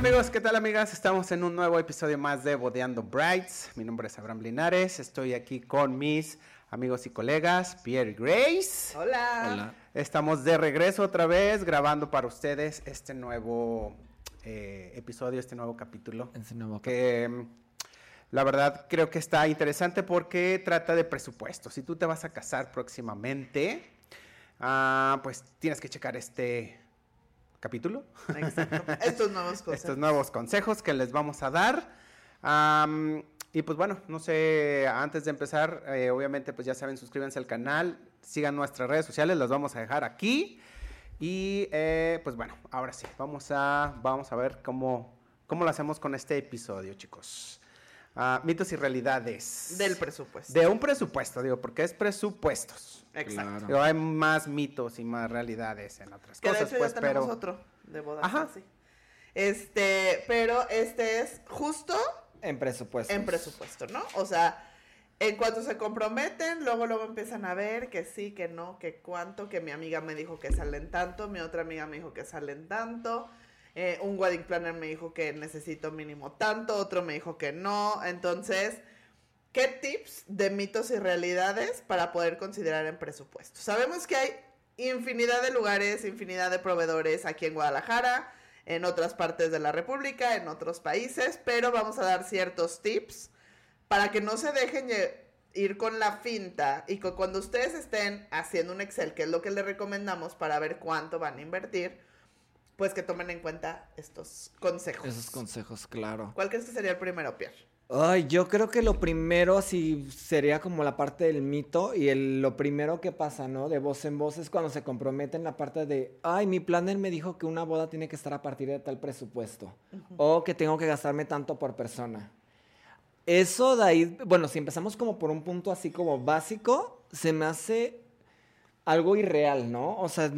amigos? ¿Qué tal amigas? Estamos en un nuevo episodio más de Bodeando Brights. Mi nombre es Abraham Linares. Estoy aquí con mis amigos y colegas, Pierre y Grace. Hola. Hola. Estamos de regreso otra vez grabando para ustedes este nuevo eh, episodio, este nuevo capítulo. Ese nuevo Que mm, la verdad creo que está interesante porque trata de presupuesto. Si tú te vas a casar próximamente, ah, pues tienes que checar este capítulo. Exacto. Estos nuevos cosas. estos nuevos consejos que les vamos a dar. Y pues bueno, no sé, antes de empezar, eh, obviamente pues ya saben, suscríbanse al canal, sigan nuestras redes sociales, las vamos a dejar aquí. Y eh, pues bueno, ahora sí, vamos a, vamos a ver cómo, cómo lo hacemos con este episodio, chicos. Ah, mitos y realidades. Del presupuesto. De un presupuesto, digo, porque es presupuestos. Exacto. Claro. Digo, hay más mitos y más realidades en otras Que de cosas, hecho pues, ya tenemos pero... otro de bodas. Ajá. así. Este, pero este es justo En presupuesto. en presupuesto, ¿no? O sea, en cuanto se comprometen, luego luego empiezan a ver que sí, que no, que cuánto, que mi amiga me dijo que salen tanto, mi otra amiga me dijo que salen tanto, eh, un wedding planner me dijo que necesito mínimo tanto, otro me dijo que no, entonces, ¿qué tips de mitos y realidades para poder considerar en presupuesto? Sabemos que hay infinidad de lugares, infinidad de proveedores aquí en Guadalajara, en otras partes de la República, en otros países, pero vamos a dar ciertos tips para que no se dejen ir con la finta y que cuando ustedes estén haciendo un Excel, que es lo que les recomendamos para ver cuánto van a invertir, pues que tomen en cuenta estos consejos. Esos consejos, claro. ¿Cuál crees que sería el primero, Pierre? Ay, yo creo que lo primero así sería como la parte del mito y el, lo primero que pasa, ¿no? De voz en voz es cuando se comprometen la parte de, ay, mi planner me dijo que una boda tiene que estar a partir de tal presupuesto o que tengo que gastarme tanto por persona. Eso de ahí, bueno, si empezamos como por un punto así como básico, se me hace algo irreal, ¿no? O sea,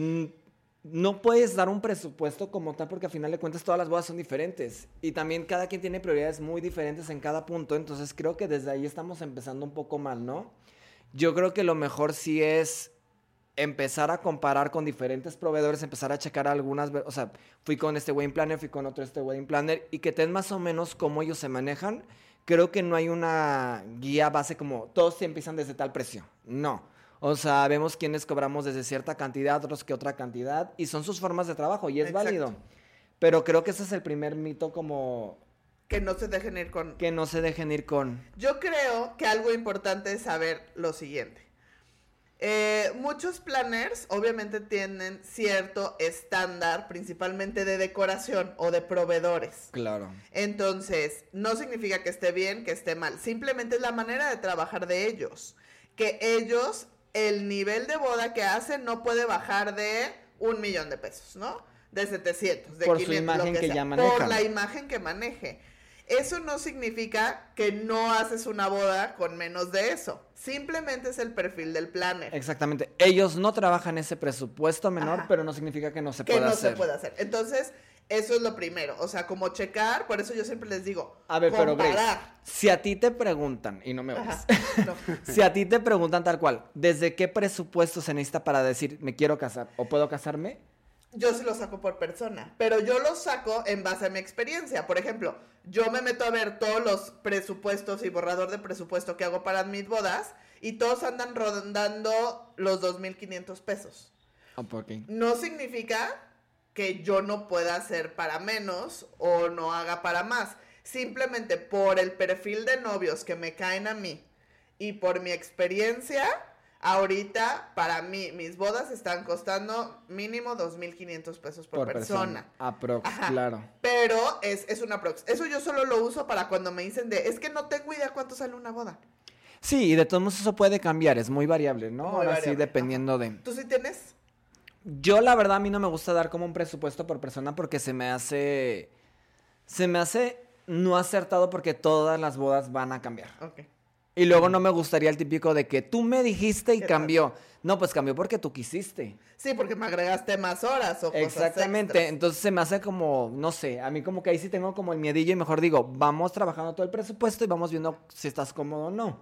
no puedes dar un presupuesto como tal porque al final de cuentas todas las bodas son diferentes y también cada quien tiene prioridades muy diferentes en cada punto, entonces creo que desde ahí estamos empezando un poco mal, ¿no? Yo creo que lo mejor sí es empezar a comparar con diferentes proveedores, empezar a checar algunas, o sea, fui con este wedding planner, fui con otro este wedding planner y que te den más o menos cómo ellos se manejan. Creo que no hay una guía base como todos se empiezan desde tal precio. No. O sea, vemos quiénes cobramos desde cierta cantidad, otros que otra cantidad, y son sus formas de trabajo, y es Exacto. válido. Pero creo que ese es el primer mito como Que no se dejen ir con... que no se dejen ir con... Yo creo que algo importante es saber lo siguiente. Eh, muchos planners obviamente tienen cierto estándar, principalmente de decoración o de proveedores. Claro. Entonces, no significa que esté bien, que esté mal. Simplemente es la manera de trabajar de ellos. Que ellos, el nivel de boda que hacen no puede bajar de un millón de pesos, ¿no? De 700, de Por su 500, lo imagen que sea. ya Por manejan. la imagen que maneje. Eso no significa que no haces una boda con menos de eso. Simplemente es el perfil del planner. Exactamente. Ellos no trabajan ese presupuesto menor, Ajá. pero no significa que no se que pueda no hacer. se puede hacer. Entonces, eso es lo primero. O sea, como checar, por eso yo siempre les digo, A ver, pero Grace, si a ti te preguntan, y no me Ajá. oyes, No. si a ti te preguntan tal cual, ¿desde qué presupuesto se necesita para decir me quiero casar o puedo casarme? Yo sí lo saco por persona, pero yo lo saco en base a mi experiencia. Por ejemplo, yo me meto a ver todos los presupuestos y borrador de presupuesto que hago para mis bodas y todos andan rondando los 2.500 pesos. Oh, ¿por qué? No significa que yo no pueda hacer para menos o no haga para más. Simplemente por el perfil de novios que me caen a mí y por mi experiencia, ahorita para mí mis bodas están costando mínimo 2.500 pesos por, persona. Aprox, Ajá. claro. Pero es, es una prox. Eso yo solo lo uso para cuando me dicen de, es que no tengo idea cuánto sale una boda. Sí, y de todos modos eso puede cambiar, es muy variable, ¿no? Muy Ahora sí, dependiendo de... ¿Tú sí tienes? Yo la verdad a mí no me gusta dar como un presupuesto por persona porque se me hace... Se me hace no acertado porque todas las bodas van a cambiar. Y luego no me gustaría el típico de que tú me dijiste y ¿Qué cambió. No, pues cambió porque tú quisiste. Sí, porque me agregaste más horas o cosas Exactamente. Entonces se me hace como, no sé, a mí como que ahí sí tengo como el miedillo y mejor digo, vamos trabajando todo el presupuesto y vamos viendo si estás cómodo o no.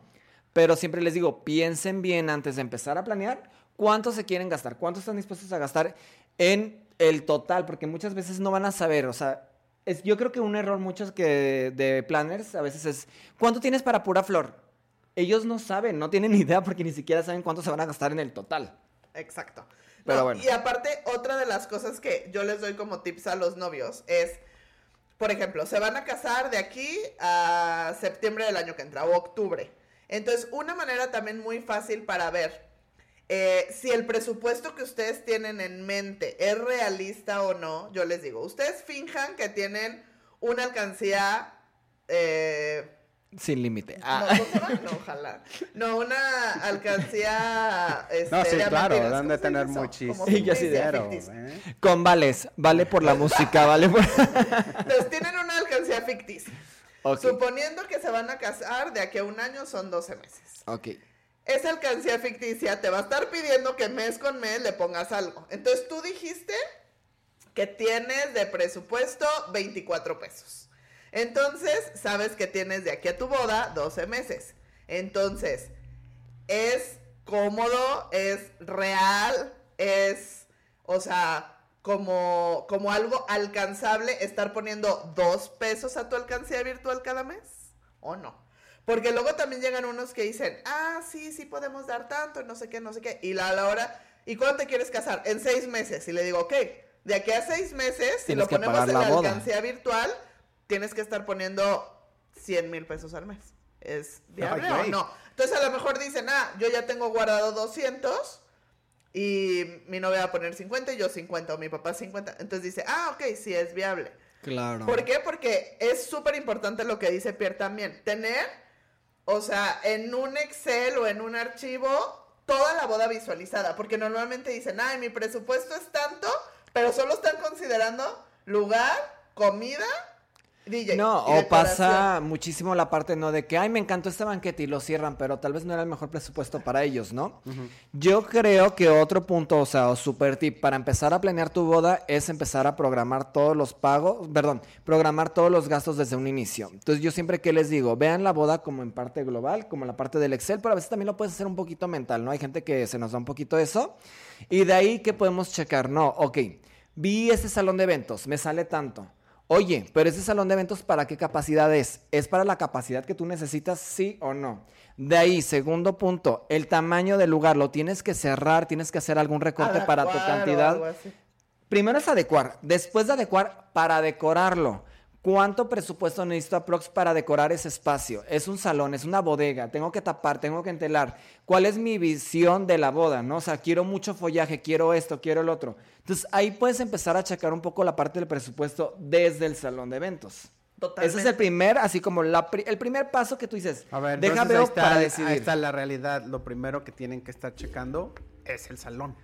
Pero siempre les digo, piensen bien antes de empezar a planear cuánto se quieren gastar, cuánto están dispuestos a gastar en el total, porque muchas veces no van a saber, o sea, es, yo creo que un error muchos que de planners a veces es, ¿cuánto tienes para pura flor? Ellos no saben, no tienen idea porque ni siquiera saben cuánto se van a gastar en el total. Exacto. Pero No, bueno. Y aparte, otra de las cosas que yo les doy como tips a los novios es, por ejemplo, se van a casar de aquí a septiembre del año que entra o octubre. Entonces, una manera también muy fácil para ver eh, si el presupuesto que ustedes tienen en mente es realista o no, yo les digo, ustedes finjan que tienen una alcancía... eh, Sin límite. no, Ah. No, ojalá. No, una alcancía. Este, No, sí, de claro, deben de ¿Cómo se tener muchísimo Sí, yo sí. ¿eh? Con vales, vale por la música, vale por... Entonces tienen una alcancía ficticia. ok, Suponiendo que se van a casar de aquí a un año, son 12 meses. ok. Esa alcancía ficticia te va a estar pidiendo que mes con mes le pongas algo. Entonces tú dijiste que tienes de presupuesto 24 pesos. Entonces, sabes que tienes de aquí a tu boda 12 meses. Entonces, es cómodo, es real, es, o sea, como, como algo alcanzable estar poniendo dos pesos a tu alcancía virtual cada mes, ¿o no? Porque luego también llegan unos que dicen, ah, sí, sí podemos dar tanto, no sé qué, no sé qué. Y la, a la hora, ¿y cuándo te quieres casar? En seis meses. Y le digo, ok, de aquí a seis meses, si lo ponemos en la alcancía virtual, tienes que estar poniendo 100 mil pesos al mes. ¿Es viable Ay, o no? Entonces a lo mejor dicen, ah, yo ya tengo guardado 200 y mi novia va a poner 50 y yo 50 o mi papá 50. Entonces dice, ah, ok, sí es viable. Claro. ¿Por qué? Porque es súper importante lo que dice Pierre también. Tener, o sea, en un Excel o en un archivo, toda la boda visualizada. Porque normalmente dicen, ay, mi presupuesto es tanto, pero solo están considerando lugar, comida, DJ. No, o pasa muchísimo la parte, ¿no? De que, ay, me encantó este banquete y lo cierran, pero tal vez no era el mejor presupuesto para ellos, ¿no? Yo creo que otro punto, o sea, o super tip para empezar a planear tu boda es empezar a programar todos los pagos, perdón, programar todos los gastos desde un inicio. Entonces yo siempre que les digo, vean la boda como en parte global, como la parte del Excel, pero a veces también lo puedes hacer un poquito mental, ¿no? Hay gente que se nos da un poquito eso. Y de ahí que podemos checar, no, ok, vi este salón de eventos, me sale tanto. Oye, pero ese salón de eventos, ¿para qué capacidad es? ¿Es para la capacidad que tú necesitas, sí o no? De ahí, segundo punto, el tamaño del lugar, lo tienes que cerrar, tienes que hacer algún recorte para tu cantidad. Primero es adecuar, después de adecuar, para decorarlo. ¿Cuánto presupuesto necesito aprox para decorar ese espacio? Es un salón, es una bodega, tengo que tapar, tengo que entelar. ¿Cuál es mi visión de la boda? ¿No? O sea, quiero mucho follaje, quiero esto, quiero el otro. Entonces ahí puedes empezar a checar un poco la parte del presupuesto desde el salón de eventos. Totalmente. Ese es el primer, así como la pri- el primer paso que tú dices. A ver, deja ahí veo está, para ahí decidir. está la realidad. Lo primero que tienen que estar checando es el salón.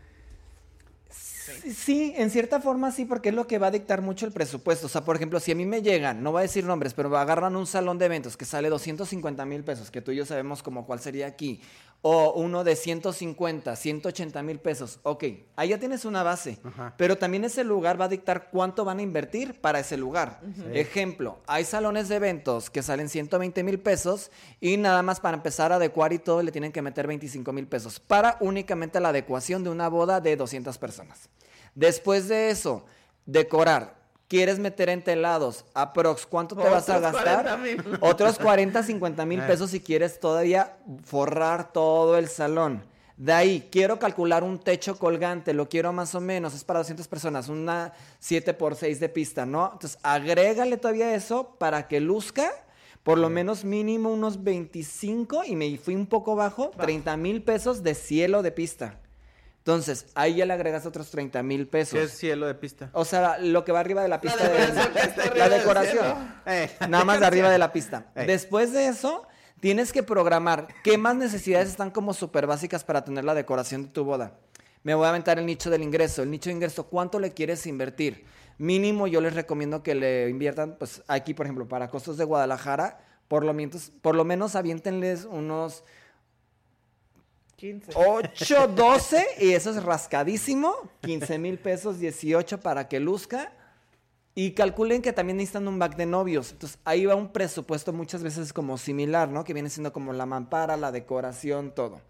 Sí, Sí, en cierta forma sí, porque es lo que va a dictar mucho el presupuesto. O sea, por ejemplo, si a mí me llegan, no voy a decir nombres, pero agarran un salón de eventos que sale 250 mil pesos, que tú y yo sabemos como cuál sería aquí, o uno de 150, 180 mil pesos. Ok, ahí ya tienes una base, Ajá. pero también ese lugar va a dictar cuánto van a invertir para ese lugar. Ejemplo, hay salones de eventos que salen 120 mil pesos y nada más para empezar a adecuar y todo le tienen que meter 25 mil pesos para únicamente la adecuación de una boda de 200 personas. Después de eso, decorar. ¿Quieres meter entelados? Aprox, ¿cuánto te vas a gastar? 40,000. Otros 40, 50 mil Eh. pesos si quieres todavía forrar todo el salón. De ahí, quiero calcular un techo colgante, lo quiero más o menos, es para 200 personas, una 7x6 de pista, ¿no? Entonces, agrégale todavía eso para que luzca por lo menos mínimo unos 25 y me fui un poco bajo, 30 mil pesos de cielo de pista. Entonces, ahí ya le agregas otros 30 mil pesos. ¿Qué es cielo de pista? O sea, lo que va arriba de la pista de la del decoración. Eh, Nada más de arriba de la pista. Ey. Después de eso, tienes que programar qué más necesidades están como súper básicas para tener la decoración de tu boda. Me voy a aventar el nicho del ingreso. El nicho de ingreso, ¿cuánto le quieres invertir? Mínimo, yo les recomiendo que le inviertan, pues aquí, por ejemplo, para costos de Guadalajara, por lo menos, por lo menos aviéntenles unos 15. 8, 12 y eso es rascadísimo. 15 mil pesos, 18 para que luzca. Y calculen que también necesitan un back de novios. Entonces ahí va un presupuesto muchas veces como similar, ¿no? Que viene siendo como la mampara, la decoración, todo.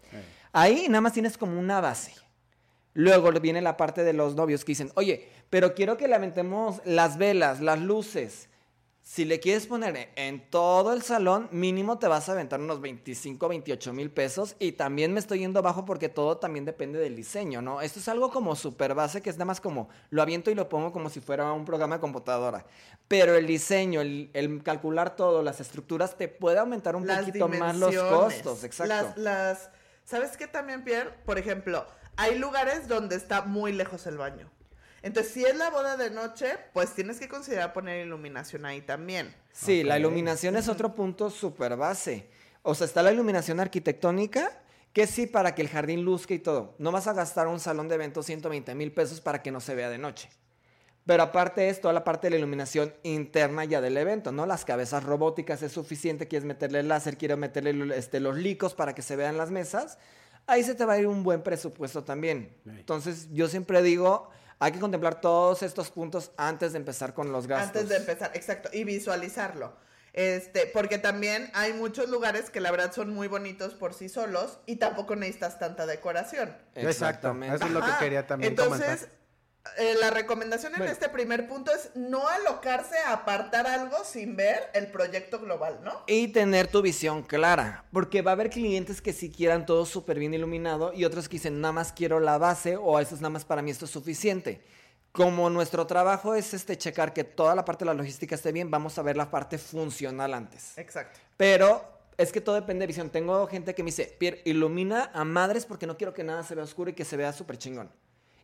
Ahí nada más tienes como una base. Luego viene la parte de los novios que dicen, oye, pero quiero que le aventemos las velas, las luces. Si le quieres poner en todo el salón, mínimo te vas a aventar unos 25, 28 mil pesos. Y también me estoy yendo bajo porque todo también depende del diseño, ¿no? Esto es algo como súper base, que es nada más como lo aviento y lo pongo como si fuera un programa de computadora. Pero el diseño, el, el calcular todo, las estructuras, te puede aumentar un Las poquito más los costos. Exacto. Las, las, ¿sabes qué también, Pierre? Por ejemplo, hay lugares donde está muy lejos el baño. Entonces, si es la boda de noche, pues tienes que considerar poner iluminación ahí también. Sí, la iluminación es otro punto súper base. O sea, está la iluminación arquitectónica, que sí, para que el jardín luzca y todo. No vas a gastar un salón de eventos 120 mil pesos para que no se vea de noche. Pero aparte es toda la parte de la iluminación interna ya del evento, ¿no? Las cabezas robóticas es suficiente, quieres meterle láser, quiero meterle este, los licos para que se vean las mesas. Ahí se te va a ir un buen presupuesto también. Entonces, yo siempre digo, hay que contemplar todos estos puntos antes de empezar con los gastos. Antes de empezar, exacto, y visualizarlo. Este, porque también hay muchos lugares que la verdad son muy bonitos por sí solos y tampoco necesitas tanta decoración. Exacto. Exactamente. Eso es lo que quería también Entonces, comentar. Eh, la recomendación en Bueno. este primer punto es no alocarse a apartar algo sin ver el proyecto global, ¿no? Y tener tu visión clara, porque va a haber clientes que sí quieran todo súper bien iluminado y otros que dicen nada más quiero la base o eso es nada más para mí esto es suficiente. Como nuestro trabajo es este checar que toda la parte de la logística esté bien, vamos a ver la parte funcional antes. Exacto. Pero es que todo depende de visión. Tengo gente que me dice, Pierre, ilumina a madres porque no quiero que nada se vea oscuro y que se vea súper chingón.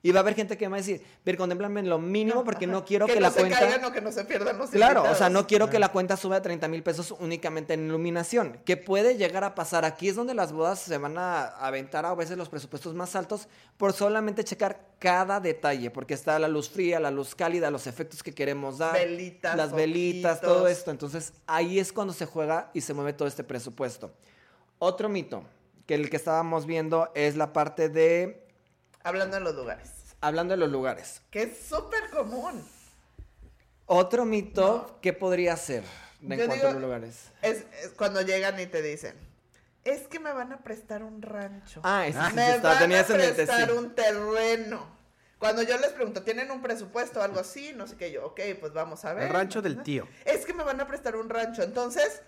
Y va a haber gente que me va a decir, Pierre, contémplame lo mínimo porque no quiero que, no la se cuenta... caigan o que no se pierdan los Claro, o sea, no quiero que la cuenta suba a 30 mil pesos únicamente en iluminación, que puede llegar a pasar. Aquí es donde las bodas se van a aventar a veces los presupuestos más altos por solamente checar cada detalle, porque está la luz fría, la luz cálida, los efectos que queremos dar, Velitas, las velitas, todo esto. Entonces, ahí es cuando se juega y se mueve todo este presupuesto. Otro mito, que el que estábamos viendo es la parte de, Hablando de los lugares. hablando de los lugares. Que es súper común. Otro mito, ¿qué podría ser de en Yo cuanto a los lugares? Es, es cuando llegan y te dicen, es que me van a prestar un rancho. Ah, ese sí, sí me está, van tenía a eso prestar sí. un terreno. Cuando yo les pregunto, ¿tienen un presupuesto o algo así? No sé qué yo, ok, pues vamos a ver. El rancho del ¿no? tío. Es que me van a prestar un rancho, entonces...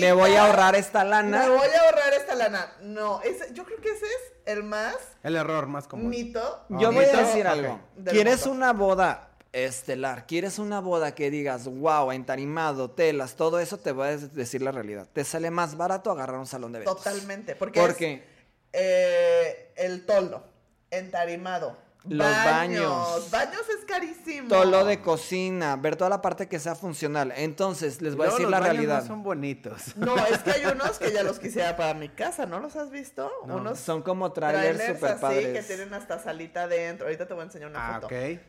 Me voy a ahorrar esta lana. Me voy a ahorrar esta lana. No, ese, yo creo que ese es el más El error más común. mito. Yo Ah, voy a mito, decir algo. ¿Quieres motor. una boda estelar? ¿Quieres una boda que digas, wow, entarimado, telas, todo eso? Te voy a decir la realidad. Te sale más barato agarrar un salón de eventos. Totalmente. Porque ¿Por es, qué? eh, el toldo, entarimado. Los baños. Baños es carísimo. Todo lo de cocina, ver toda la parte que sea funcional. Entonces, les voy a decir los la baños realidad. No son bonitos. No, es que hay unos que ya los quisiera para mi casa, ¿no los has visto? No. Unos Son como trailers trailers super así padres. que tienen hasta salita adentro. Ahorita te voy a enseñar una Ah, foto. ok. Está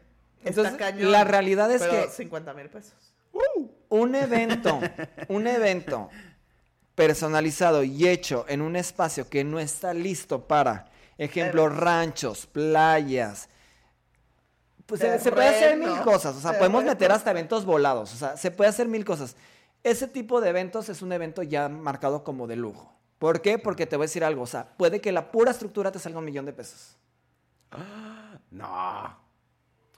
Entonces, cañón, la realidad es pero que 50 mil pesos. un evento, un evento personalizado y hecho en un espacio que no está listo para, ejemplo, ranchos, playas. Pues se, se puede hacer mil cosas, o sea, podemos meter hasta eventos volados, o sea, se puede hacer mil cosas. Ese tipo de eventos es un evento ya marcado como de lujo. ¿Por qué? Porque te voy a decir algo, o sea, puede que la pura estructura te salga un millón de pesos. No.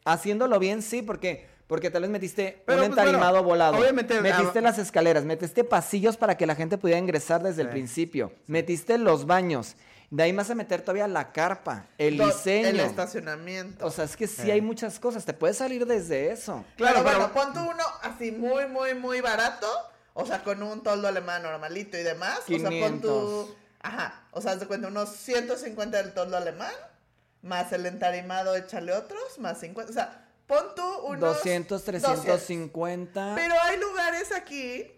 Haciéndolo bien, sí, porque porque tal vez metiste Pero, un pues, bueno, entarimado volado. obviamente, metiste ah, las escaleras, metiste pasillos para que la gente pudiera ingresar desde el Sí, principio. Metiste los baños. De ahí vas a meter todavía la carpa, el Do- diseño. El estacionamiento. o sea, es que sí Sí. hay muchas cosas. Te puedes salir desde eso. Claro, pero bueno, pero- pon tú uno así muy, muy, muy barato. O sea, con un toldo alemán normalito y demás. O sea, pon 500. tú. Ajá. O sea, haz de cuenta unos 150 del toldo alemán. Más el entarimado, échale otros. Más 50. O sea, pon tú unos. 200, 200. 350. Pero hay lugares aquí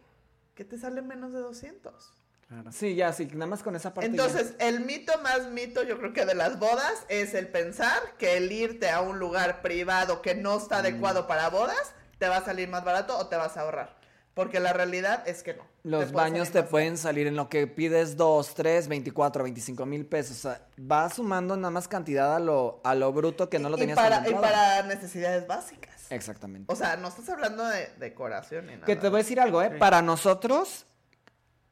que te salen menos de 200. Claro. Sí, ya, sí, nada más con esa parte. ya. Entonces, el mito más mito, yo creo que de las bodas, es el pensar que el irte a un lugar privado que no está Mm. adecuado para bodas, te va a salir más barato o te vas a ahorrar. Porque la realidad es que no. Los baños te pueden salir en lo que pides 2, 3, 24, 25 mil pesos. O sea, va sumando nada más cantidad a lo, a lo bruto que no lo y tenías para, y para necesidades básicas. Exactamente. O sea, no estás hablando de decoración ni nada. Que te voy a decir algo, ¿eh? Para nosotros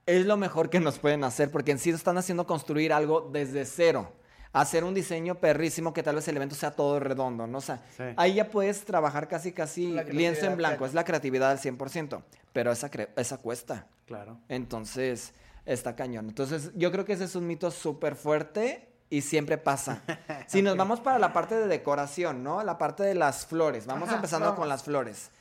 es lo mejor que nos pueden hacer, porque en sí están haciendo construir algo desde cero. hacer un diseño perrísimo que tal vez el evento sea todo redondo, ¿no? O sea, Sí. ahí ya puedes trabajar casi, casi lienzo en blanco. Es la creatividad al 100%. Pero esa, cre- esa cuesta. Claro. Entonces, está cañón. Entonces, yo creo que ese es un mito súper fuerte y siempre pasa. Si nos vamos para la parte de decoración, ¿no? La parte de las flores. Vamos Ajá, empezando vamos. con las flores.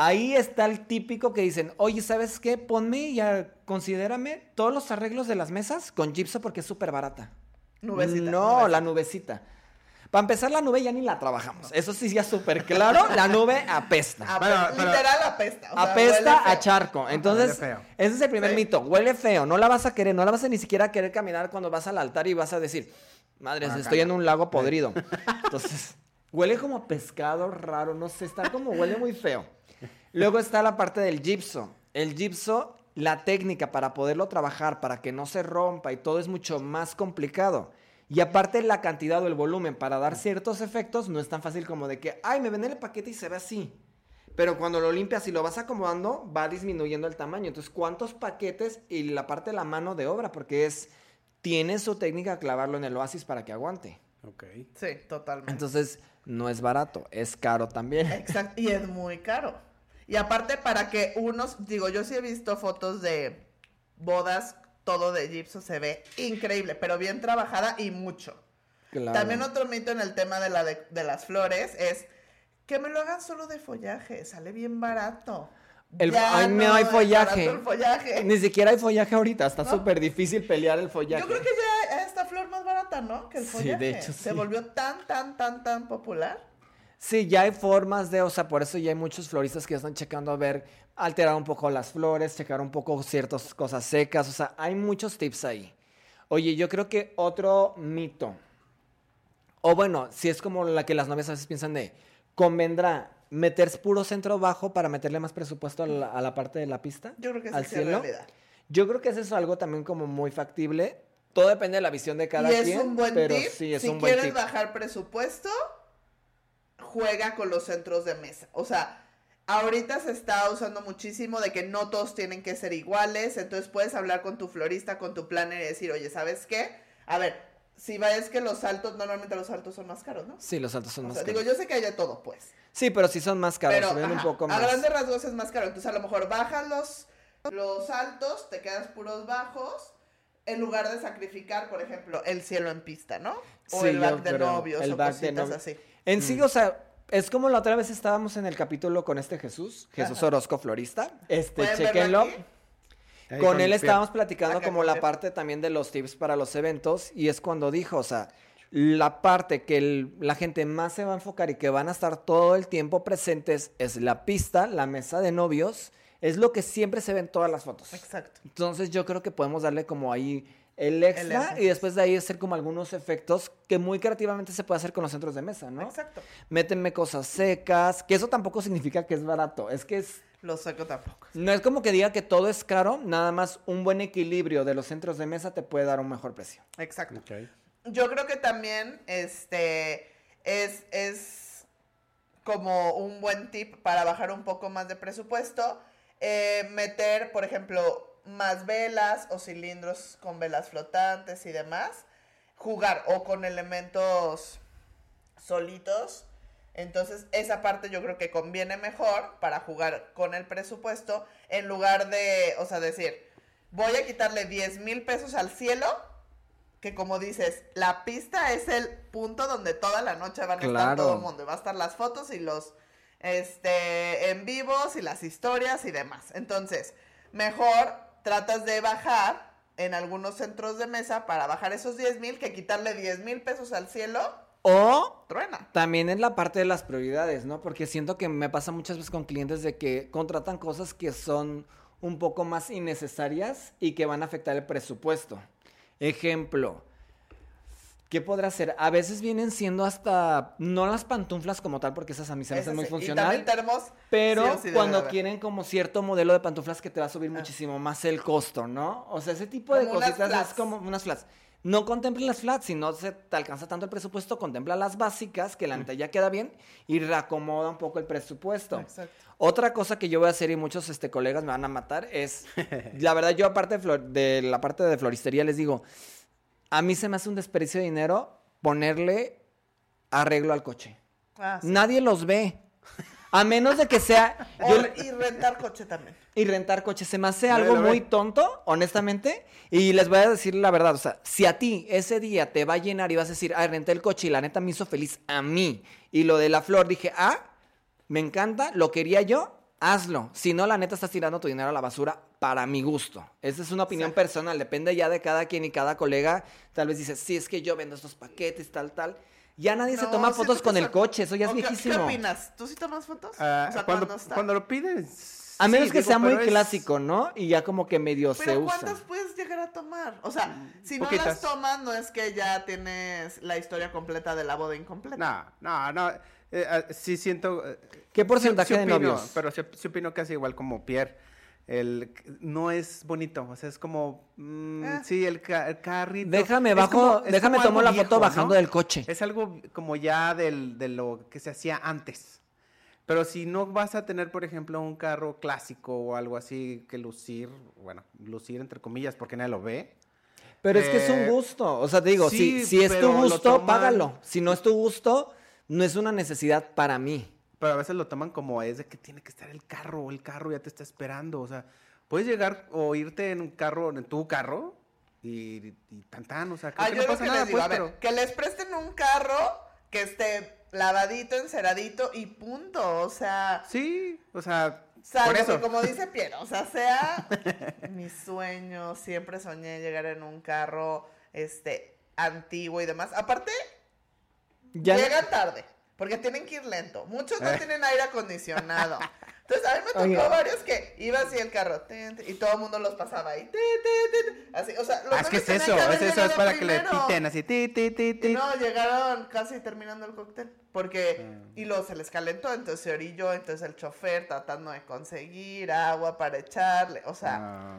Ahí está el típico que dicen, oye, ¿sabes qué? Ponme y considérame todos los arreglos de las mesas con gipso porque es súper barata. Nubecita. No, nubecita. la nubecita. Para empezar, la nube ya ni la trabajamos. Eso sí, ya súper claro. La nube apesta. Ape- Bueno, pero- literal apesta. o sea, apesta a charco. Entonces, huele feo. ese es el primer Sí. mito. Huele feo. No la vas a querer. No la vas a ni siquiera querer caminar cuando vas al altar y vas a decir, madre, Guácala. estoy en un lago podrido. Entonces, huele como pescado raro. No sé, está como huele muy feo. Luego está la parte del gipso. El gipso, la técnica para poderlo trabajar, para que no se rompa y todo es mucho más complicado. Y aparte la cantidad o el volumen para dar ciertos efectos no es tan fácil como de que, ay, me venden el paquete y se ve así. Pero cuando lo limpias y lo vas acomodando, va disminuyendo el tamaño. Entonces, ¿cuántos paquetes? Y la parte de la mano de obra, porque es, tiene su técnica clavarlo en el oasis para que aguante. Ok. Sí, totalmente. Entonces, no es barato, es caro también. Exacto, y es muy caro. Y aparte para que unos, digo, yo sí he visto fotos de bodas, todo de gipso se ve increíble, pero bien trabajada y mucho. Claro. También otro mito en el tema de, la de, de las flores es que me lo hagan solo de follaje, sale bien barato. El- Ya ay, no hay follaje. Ni siquiera hay follaje ahorita, está ¿No? súper difícil pelear el follaje. Yo creo que ya esta flor más barata, ¿no? Que el Sí, follaje. de hecho, Se sí. volvió tan, tan, tan, tan popular. Sí, ya hay formas de, o sea, por eso ya hay muchos floristas que ya están checando a ver, alterar un poco las flores, checar un poco ciertas cosas secas, o sea, hay muchos tips ahí. Oye, yo creo que otro mito, o bueno, si es como la que las novias a veces piensan de, convendrá meter puro centro bajo para meterle más presupuesto a la, a la parte de la pista, Yo creo que al es cielo. realidad. Yo creo que eso es algo también como muy factible. Todo depende de la visión de cada y es quien. un buen pero tip. sí, es si un buen quieres tip. bajar presupuesto, juega con los centros de mesa. O sea, ahorita se está usando muchísimo de que no todos tienen que ser iguales. Entonces puedes hablar con tu florista, con tu planner y decir, oye, ¿sabes qué? A ver, si ves que los saltos, normalmente los saltos son más caros, ¿no? Sí, los altos son O más sea, caros. digo, yo sé que hay de todo, pues. Sí, pero sí son más caros, Pero se ven un poco más. a grandes rasgos es más caro. Entonces a lo mejor bajas los, los altos, te quedas puros bajos, en lugar de sacrificar, por ejemplo, el cielo en pista, ¿no? O Sí, el back de novios el o back de cositas novi- así. En Mm. sí, o sea, es como la otra vez estábamos en el capítulo con este Jesús, Jesús Ajá. Orozco Florista. Este, ¿Pueden verlo chequenlo. Ahí Con él estábamos platicando Acá como la parte también de los tips para los eventos y es cuando dijo, o sea, la parte que el- la gente más se va a enfocar y que van a estar todo el tiempo presentes es la pista, la mesa de novios, es lo que siempre se ve en todas las fotos. Exacto. Entonces yo creo que podemos darle como ahí el extra énfasis. y después de ahí hacer como algunos efectos que muy creativamente se puede hacer con los centros de mesa, ¿no? Exacto. Métenme cosas secas, que eso tampoco significa que es barato, es que es... Lo saco tampoco. No es como que diga que todo es caro, nada más un buen equilibrio de los centros de mesa te puede dar un mejor precio. Exacto. Yo creo que también este es, es como un buen tip para bajar un poco más de presupuesto. eh, meter, por ejemplo, más velas o cilindros con velas flotantes y demás. Jugar o con elementos solitos. Entonces, esa parte yo creo que conviene mejor para jugar con el presupuesto en lugar de, o sea, decir, voy a quitarle 10 mil pesos al cielo que como dices, la pista es el punto donde toda la noche van a estar todo el mundo. Y va a estar las fotos y los este en vivos y las historias y demás. Entonces, mejor tratas de bajar en algunos centros de mesa para bajar esos 10 mil que quitarle 10 mil pesos al cielo, O truena. también en la parte de las prioridades, ¿no? Porque siento que me pasa muchas veces con clientes de que contratan cosas que son un poco más innecesarias y que van a afectar el presupuesto. Ejemplo, ¿qué podrá ser? A veces vienen siendo hasta, no las pantuflas como tal, porque esas a mí se me hacen muy sí. Funcional. termos, Pero sí sí cuando quieren como cierto modelo de pantuflas que te va a subir Ah. muchísimo más el costo, ¿no? O sea, ese tipo de Como cositas es como unas flats. No contemplen las flats, si no se te alcanza tanto el presupuesto, contempla las básicas, que la neta ya queda bien, y reacomoda un poco el presupuesto. Exacto. Otra cosa que yo voy a hacer y muchos este, colegas me van a matar es, la verdad yo aparte de, flor- de la parte de floristería les digo, a mí se me hace un desperdicio de dinero ponerle arreglo al coche. Ah, sí. Nadie los ve. A menos de que sea. Yo- y rentar coche también. y rentar coche. Se me hace algo muy tonto, honestamente. Y les voy a decir la verdad. O sea, si a ti ese día te va a llenar y vas a decir, ay, renté el coche y la neta me hizo feliz a mí. Y lo de la flor dije, ah, me encanta, lo quería yo, hazlo. Si no, la neta estás tirando tu dinero a la basura para mi gusto. Esa es una opinión personal. Depende ya de cada quien y cada colega. Tal vez dice, sí, es que yo vendo estos paquetes, tal, tal. Ya nadie se toma fotos con el coche, eso ya es ¿O qué- viejísimo. ¿Qué opinas? ¿Tú sí tomas fotos? Ah, o sea, cuando, cuando está. cuando lo pides. A menos sí, que digo, sea muy pero es- clásico, ¿no? Y ya como que medio se Pero usa. ¿cuántas puedes llegar a tomar? O sea, si no Poquitas. las tomas, no es que ya tienes la historia completa de la boda incompleta. No, no, no. eh, ah, sí siento. eh, ¿Qué porcentaje sí de opino, novios? Pero sí, sí opino casi igual como Pierre. El, no es bonito, o sea, es como. mm, Ah. Sí, el, ca- el carrito. Déjame bajo, como- déjame tomo algo la foto viejo, bajando ¿no? del coche. Es algo como ya del, de lo que se hacía antes. Pero si no vas a tener, por ejemplo, un carro clásico o algo así que lucir, bueno, lucir entre comillas porque nadie lo ve. Pero es que es un Eh, gusto. O sea, te digo, sí, si, si es tu gusto, toman- págalo. Si no es tu gusto, no es una necesidad para mí. Pero a veces lo toman como es de que tiene que estar el carro, el carro ya te está esperando. O sea, puedes llegar o irte en un carro, en tu carro y, y tan tan, o sea, creo Ah, que yo no lo pasa que nada, les digo, pues, a ver, pero... que les presten un carro que esté lavadito, enceradito y punto. O sea, Sí, o sea, salvo por eso. que como dice Piero, o sea, sea mi sueño, siempre soñé llegar en un carro este antiguo y demás. Aparte, Ya no- llegan tarde, porque tienen que ir lento. Muchos no Eh. tienen aire acondicionado. Entonces, a mí me tocó Oye. varios que iba así el carro tin, tin, y todo el mundo los pasaba ahí. tin, así, o sea, los Ah, es que es eso, haber es eso, es para que le primero. piten así, ti. No, llegaron casi terminando el cóctel. Porque, Ah. y luego se les calentó, entonces se orilló, entonces el chofer tratando de conseguir agua para echarle, o sea.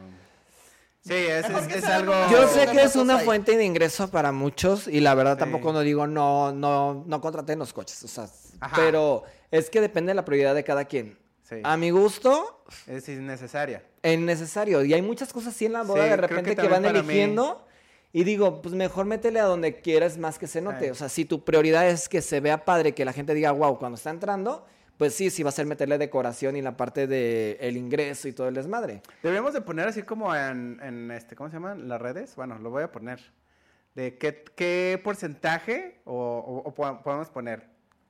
Sí, es, es- que es se algo... Yo sé que es una ahí. fuente de ingreso para muchos y la verdad Sí. tampoco no digo no, no, no contraten los coches, o sea, Ajá. pero es que depende de la prioridad de cada quien. Sí. A mi gusto, Es innecesaria. es necesario y hay muchas cosas así en la boda Sí, de que repente que, también van para mí- eligiendo y digo, pues mejor métele a donde quieras más que se note, Sí. o sea, si tu prioridad es que se vea padre, que la gente diga, wow, cuando está entrando, pues sí, sí va a ser meterle decoración y la parte del el ingreso y todo el desmadre. Debemos de poner así como en, en este, ¿cómo se llaman? Las redes. Bueno, lo voy a poner. De qué, qué porcentaje o, o- o po- podemos poner.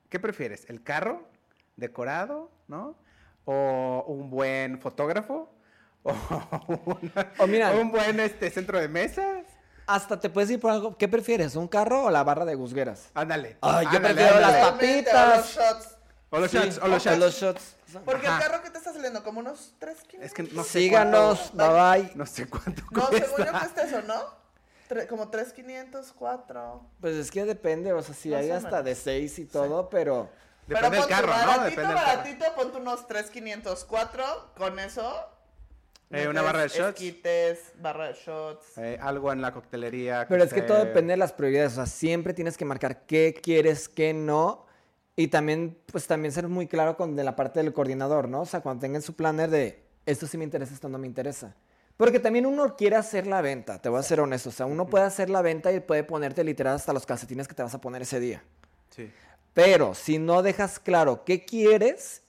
¿Qué prefieres? ¿El carro decorado, no? ¿O un buen fotógrafo? ¿O, una- O mira- un buen este, centro de mesas? Hasta te puedes ir por algo, ¿qué prefieres? ¿Un carro o la barra de gusgueras? Ándale. Ay, yo ándale, prefiero las ándale. papitas. O los shots. O los Sí, shots, o los o shots. los shots. Porque Ajá. el carro que te está saliendo, como unos 3 kilos. Es que no sé Síganos, bye cuánto- bye. No sé cuánto No, cuesta. según yo cuesta eso, ¿no? Tre- como 3,500, 4. Pues es que depende, o sea, si Más hay hasta de seis y todo, pero Depende del ponte carro, ¿no? baratito, Depende del carro. baratito, ponte unos 3,500, 4. Con eso. Eh, una barra de shots. Esquites, barra de shots. Eh, algo en la coctelería. Pero es que todo depende de las prioridades, o sea, siempre tienes que marcar qué quieres, qué no, y también, pues también ser muy claro con de la parte del coordinador, ¿no? O sea, cuando tengan su planner de, esto sí me interesa, esto no me interesa. Porque también uno quiere hacer la venta, te voy a ser honesto, o sea, uno puede hacer la venta y puede ponerte literal hasta los calcetines que te vas a poner ese día. Sí. Pero si no dejas claro qué quieres,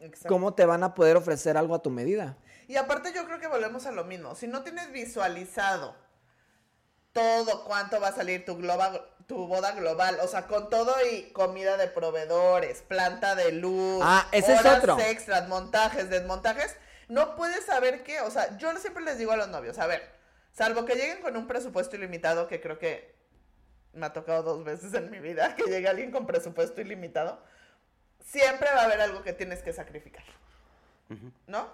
Exacto. ¿cómo te van a poder ofrecer algo a tu medida? Y aparte yo creo que volvemos a lo mismo. Si no tienes visualizado todo cuánto va a salir tu, globa- tu boda global, o sea, con todo y comida de proveedores, planta de luz, Ah, ese es horas otro. extras, montajes, desmontajes, no puedes saber qué, o sea, yo siempre les digo a los novios, a ver, salvo que lleguen con un presupuesto ilimitado, que creo que me ha tocado dos veces en mi vida que llegue alguien con presupuesto ilimitado, siempre va a haber algo que tienes que sacrificar. ¿No?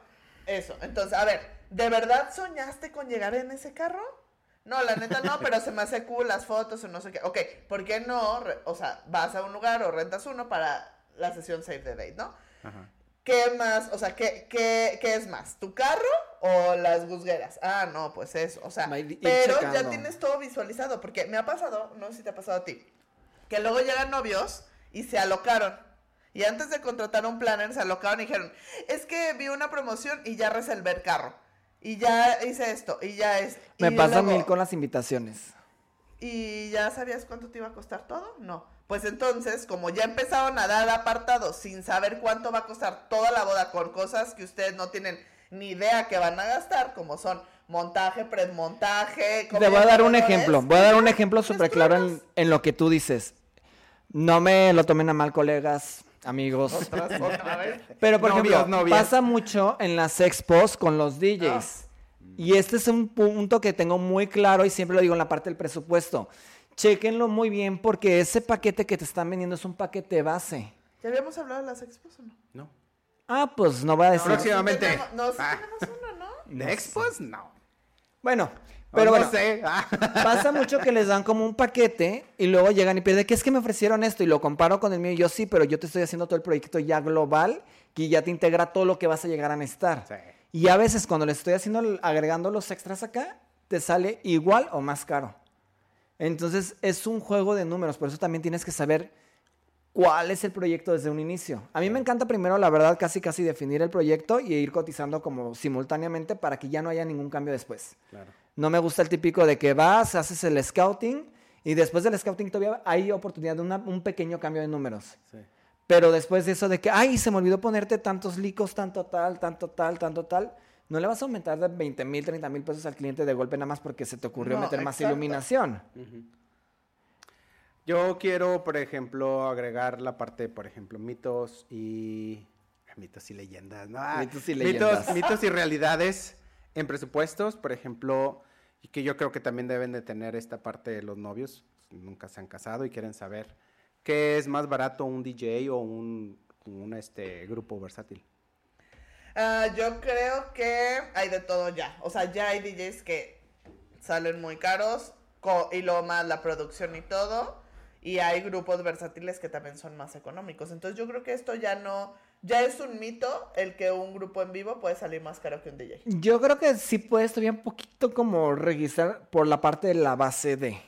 Eso. Entonces, a ver, ¿de verdad soñaste con llegar en ese carro? No, la neta no, pero se me hace cool las fotos o no sé qué. Ok, ¿por qué no? O sea, vas a un lugar o rentas uno para la sesión Save the Date, ¿no? Ajá. ¿Qué más? O sea, ¿qué, qué, qué es más? ¿Tu carro o las gusgueras? Ah, no, pues eso. O sea, pero ya tienes todo visualizado. Porque me ha pasado, no sé si te ha pasado a ti, que luego llegan novios y se alocaron. Y antes de contratar un planner, se alocaron y dijeron, es que vi una promoción y ya reservé el carro. Y ya hice esto, y ya es... Me pasa luego- mil con las invitaciones. ¿Y ya sabías cuánto te iba a costar todo? No. Pues entonces, como ya empezaron a dar apartados sin saber cuánto va a costar toda la boda con cosas que ustedes no tienen ni idea que van a gastar, como son montaje, predmontaje. Te voy a dar un ejemplo. Voy a dar un ejemplo súper claro en, en lo que tú dices. No me lo tomen a mal, colegas, amigos. Otras, otra vez. Pero, por Novios, ejemplo, novias. pasa mucho en las expos con los DJs. Y este es un punto que tengo muy claro y siempre lo digo en la parte del presupuesto. Chéquenlo muy bien porque ese paquete que te están vendiendo es un paquete base. ¿Ya habíamos hablado de las expos o no? No. Ah, pues no voy a decir. Próximamente. Tenemos- No, sí Ah. tenemos uno, ¿no? ¿De expos? No. Bueno, pero bueno, no sé. Pasa mucho que les dan como un paquete y luego llegan y piden, ¿qué es que me ofrecieron esto? Y lo comparo con el mío y yo sí, pero yo te estoy haciendo todo el proyecto ya global que ya te integra todo lo que vas a llegar a necesitar. Sí. Y a veces cuando le estoy haciendo, agregando los extras acá, te sale igual o más caro. Entonces es un juego de números, por eso también tienes que saber cuál es el proyecto desde un inicio. A mí me encanta primero, la verdad, casi casi definir el proyecto y ir cotizando como simultáneamente para que ya no haya ningún cambio después. Claro. No me gusta el típico de que vas, haces el scouting y después del scouting todavía hay oportunidad de una- un pequeño cambio de números. Sí. Pero después de eso de que, ay, se me olvidó ponerte tantos licos, tanto tal, tanto tal, tanto tal, no le vas a aumentar de 20 mil, 30 mil pesos al cliente de golpe nada más porque se te ocurrió No, meter más iluminación. Yo quiero, por ejemplo, agregar la parte, por ejemplo, mitos y mitos y leyendas, ¿no? Ah, Mitos y leyendas. mitos y realidades en presupuestos, por ejemplo, y que yo creo que también deben de tener esta parte de los novios, nunca se han casado y quieren saber qué es más barato un DJ o un, un este grupo versátil. Ah, yo creo que hay de todo ya. O sea, ya hay DJs que salen muy caros y luego más la producción y todo. Y hay grupos versátiles que también son más económicos. Entonces yo creo que esto ya no, ya es un mito el que un grupo en vivo puede salir más caro que un DJ. Yo creo que sí puedes todavía un poquito como registrar por la parte de la base de.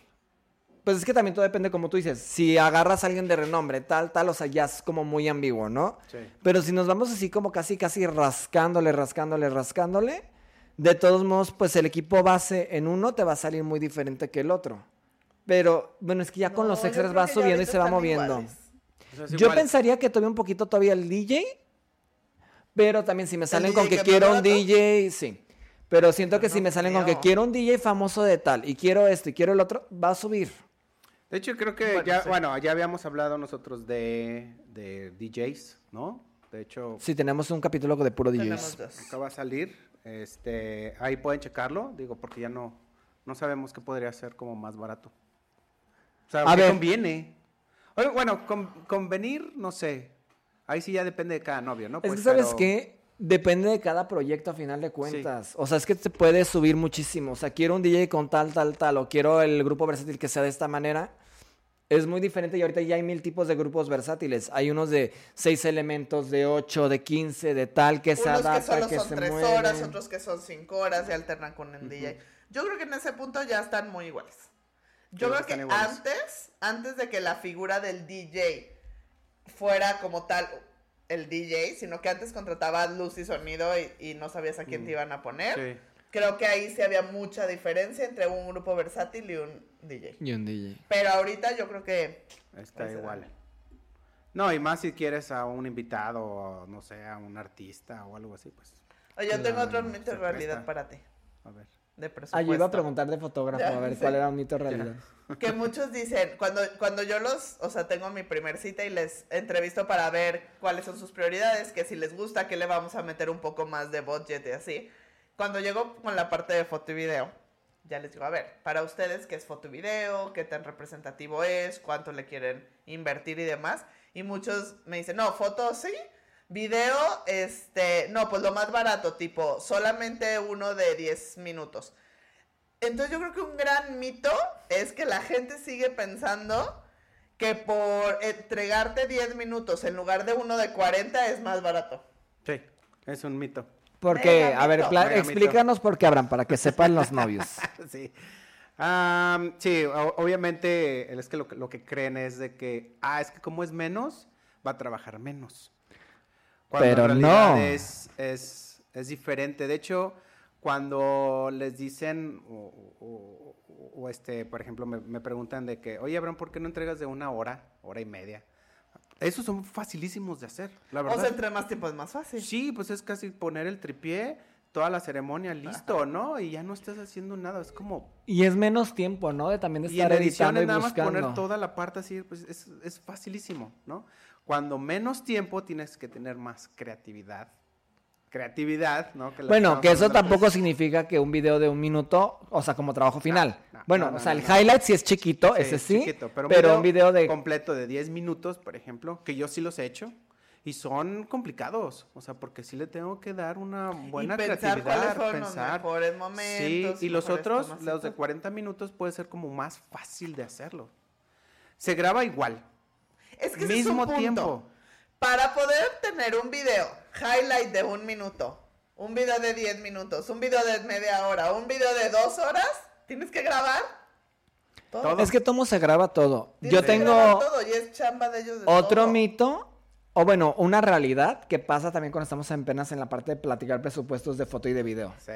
Pues es que también todo depende, como tú dices, si agarras a alguien de renombre, tal, tal, o sea, ya es como muy ambiguo, ¿no? Sí. Pero si nos vamos así como casi, casi rascándole, rascándole, rascándole, de todos modos, pues el equipo base en uno te va a salir muy diferente que el otro. Pero, bueno, es que ya con los extras va subiendo y se va moviendo. es Yo pensaría que todavía un poquito todavía el DJ, pero también si me salen con que que quiero un? DJ, sí. Pero siento que si me salen con que quiero un DJ famoso de tal y quiero esto y quiero el otro, va a subir. De hecho, creo que Bueno, ya, sí. bueno, ya habíamos hablado nosotros de, de DJs, ¿no? De hecho, Sí, tenemos un capítulo de puro DJs. dos. acaba de salir. Este, ahí pueden checarlo, digo, porque ya no, no sabemos qué podría ser como más barato. O sea, A ¿qué ver. conviene? Oye, bueno, con- convenir, no sé. Ahí sí ya depende de cada novio, ¿no? Es Pues, que, ¿sabes pero- qué? Depende de cada proyecto a final de cuentas. O sea, es que te puede subir muchísimo. O sea, quiero un DJ con tal, tal, tal, o quiero el grupo versátil que sea de esta manera. Es muy diferente y ahorita ya hay mil tipos de grupos versátiles. Hay unos de seis elementos, de ocho, de quince, de tal, que se Unos que adapta, solo que, son se tres mueve. horas, otros que son cinco horas y alternan con el DJ. Yo creo que en ese punto ya están muy iguales. Yo Creo que iguales. antes, antes de que la figura del DJ fuera como tal el DJ, sino que antes contratabas luz y sonido y, y no sabías a quién te iban a poner. Mm. Sí. Creo que ahí sí había mucha diferencia entre un grupo versátil y un DJ. Y un DJ. Pero ahorita yo creo que Está igual. No, y más si quieres a un invitado, o, no sé, a un artista o algo así, pues. Oye, yo tengo otro mito de realidad para ti. A ver. De presupuesto. Ah, yo iba a preguntar de fotógrafo, Ya, a ver sí. cuál era un mito realidad. Que muchos dicen, cuando, cuando yo los, o sea, tengo mi primer cita y les entrevisto para ver cuáles son sus prioridades, que si les gusta, que le vamos a meter un poco más de budget y así. Cuando llego con la parte de foto y video, ya les digo, a ver, para ustedes, ¿qué es foto y video? ¿Qué tan representativo es? ¿Cuánto le quieren invertir y demás? Y muchos me dicen, no, foto sí, video, este, no, pues lo más barato, tipo, solamente uno de 10 minutos. Entonces yo creo que un gran mito es que la gente sigue pensando que por entregarte 10 minutos en lugar de uno de 40 es más barato. Sí, es un mito. Porque, Mega a ver, mito. explícanos por qué, Abraham, para que sepan los novios. sí. Am, sí, obviamente es que lo, que lo que creen es de que, ah, es que como es menos, va a trabajar menos. Pero en no. Es, es, es diferente. De hecho, cuando les dicen, o, o- o- o, este, por ejemplo, me, me preguntan de que, oye, Abraham, ¿por qué no entregas de una hora, hora y media? Esos son facilísimos de hacer, la O verdad. sea, entre más tiempo es más fácil. Sí, pues es casi poner el tripié, toda la ceremonia listo, ¿no? Y ya no estás haciendo nada, es como... Y es menos tiempo, ¿no? De también de Y en estar edición editando es y nada más poner toda la parte así, pues es, es facilísimo, ¿no? Cuando menos tiempo tienes que tener más creatividad. Creatividad, ¿no? Bueno, que eso tampoco pues, significa que un video de un minuto, o sea, como trabajo final. no, bueno, no, no, o sea, no, el no. highlight sí es chiquito, sí, ese es sí. chiquito, pero, pero, un video de... completo de 10 minutos, por ejemplo, que yo sí los he hecho. Y son complicados, o sea, porque sí le tengo que dar una buena y pensar creatividad, cuáles fueron pensar. los mejores momentos. Sí, y los otros, los de tomacitas. 40 minutos, puede ser como más fácil de hacerlo. Se graba igual, Es que ese es mismo un punto. tiempo. Para poder tener un video highlight de un minuto, un video de 10 minutos, un video de media hora, un video de dos horas, tienes que grabar todo. Todo. Es que Tomo se graba todo. Tienes Yo que tengo todo y es chamba de ellos de otro todo. mito, o bueno, una realidad que pasa también cuando estamos apenas en la parte de platicar presupuestos de foto y de video. Sí,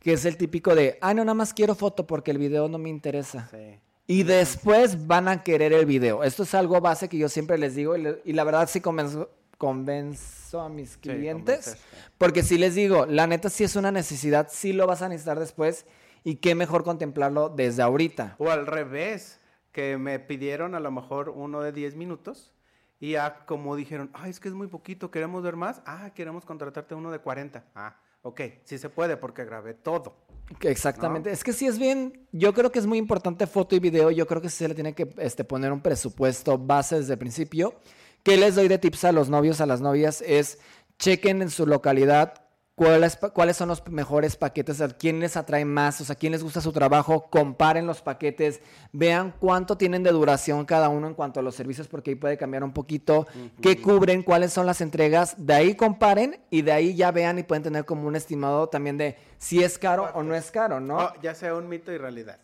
Que es el típico de, ah, no, nada más quiero foto porque el video no me interesa. sí. Y después van a querer el video. Esto es algo base que yo siempre les digo y, le- y la verdad sí convenzo, convenzo a mis clientes. porque si les digo, la neta sí es una necesidad, sí lo vas a necesitar después y qué mejor contemplarlo desde ahorita. O al revés, que me pidieron a lo mejor uno de 10 minutos y ya como dijeron, ay, es que es muy poquito, queremos ver más. Ah, queremos contratarte uno de 40. Ah, ok, sí se puede porque grabé todo. Exactamente. Es que sí es bien, yo creo que es muy importante foto y video. Yo creo que sí se le tiene que este, poner un presupuesto base desde el principio. ¿Qué les doy de tips a los novios, a las novias? Es chequen en su localidad cuáles, cuáles son los mejores paquetes, a quién les atrae más, o sea, quién les gusta su trabajo, comparen los paquetes, vean cuánto tienen de duración cada uno en cuanto a los servicios, porque ahí puede cambiar un poquito, qué cubren, cuáles son las entregas, de ahí comparen y de ahí ya vean y pueden tener como un estimado también de si es caro o no es caro, ¿no? Oh, ya sea un mito y realidad.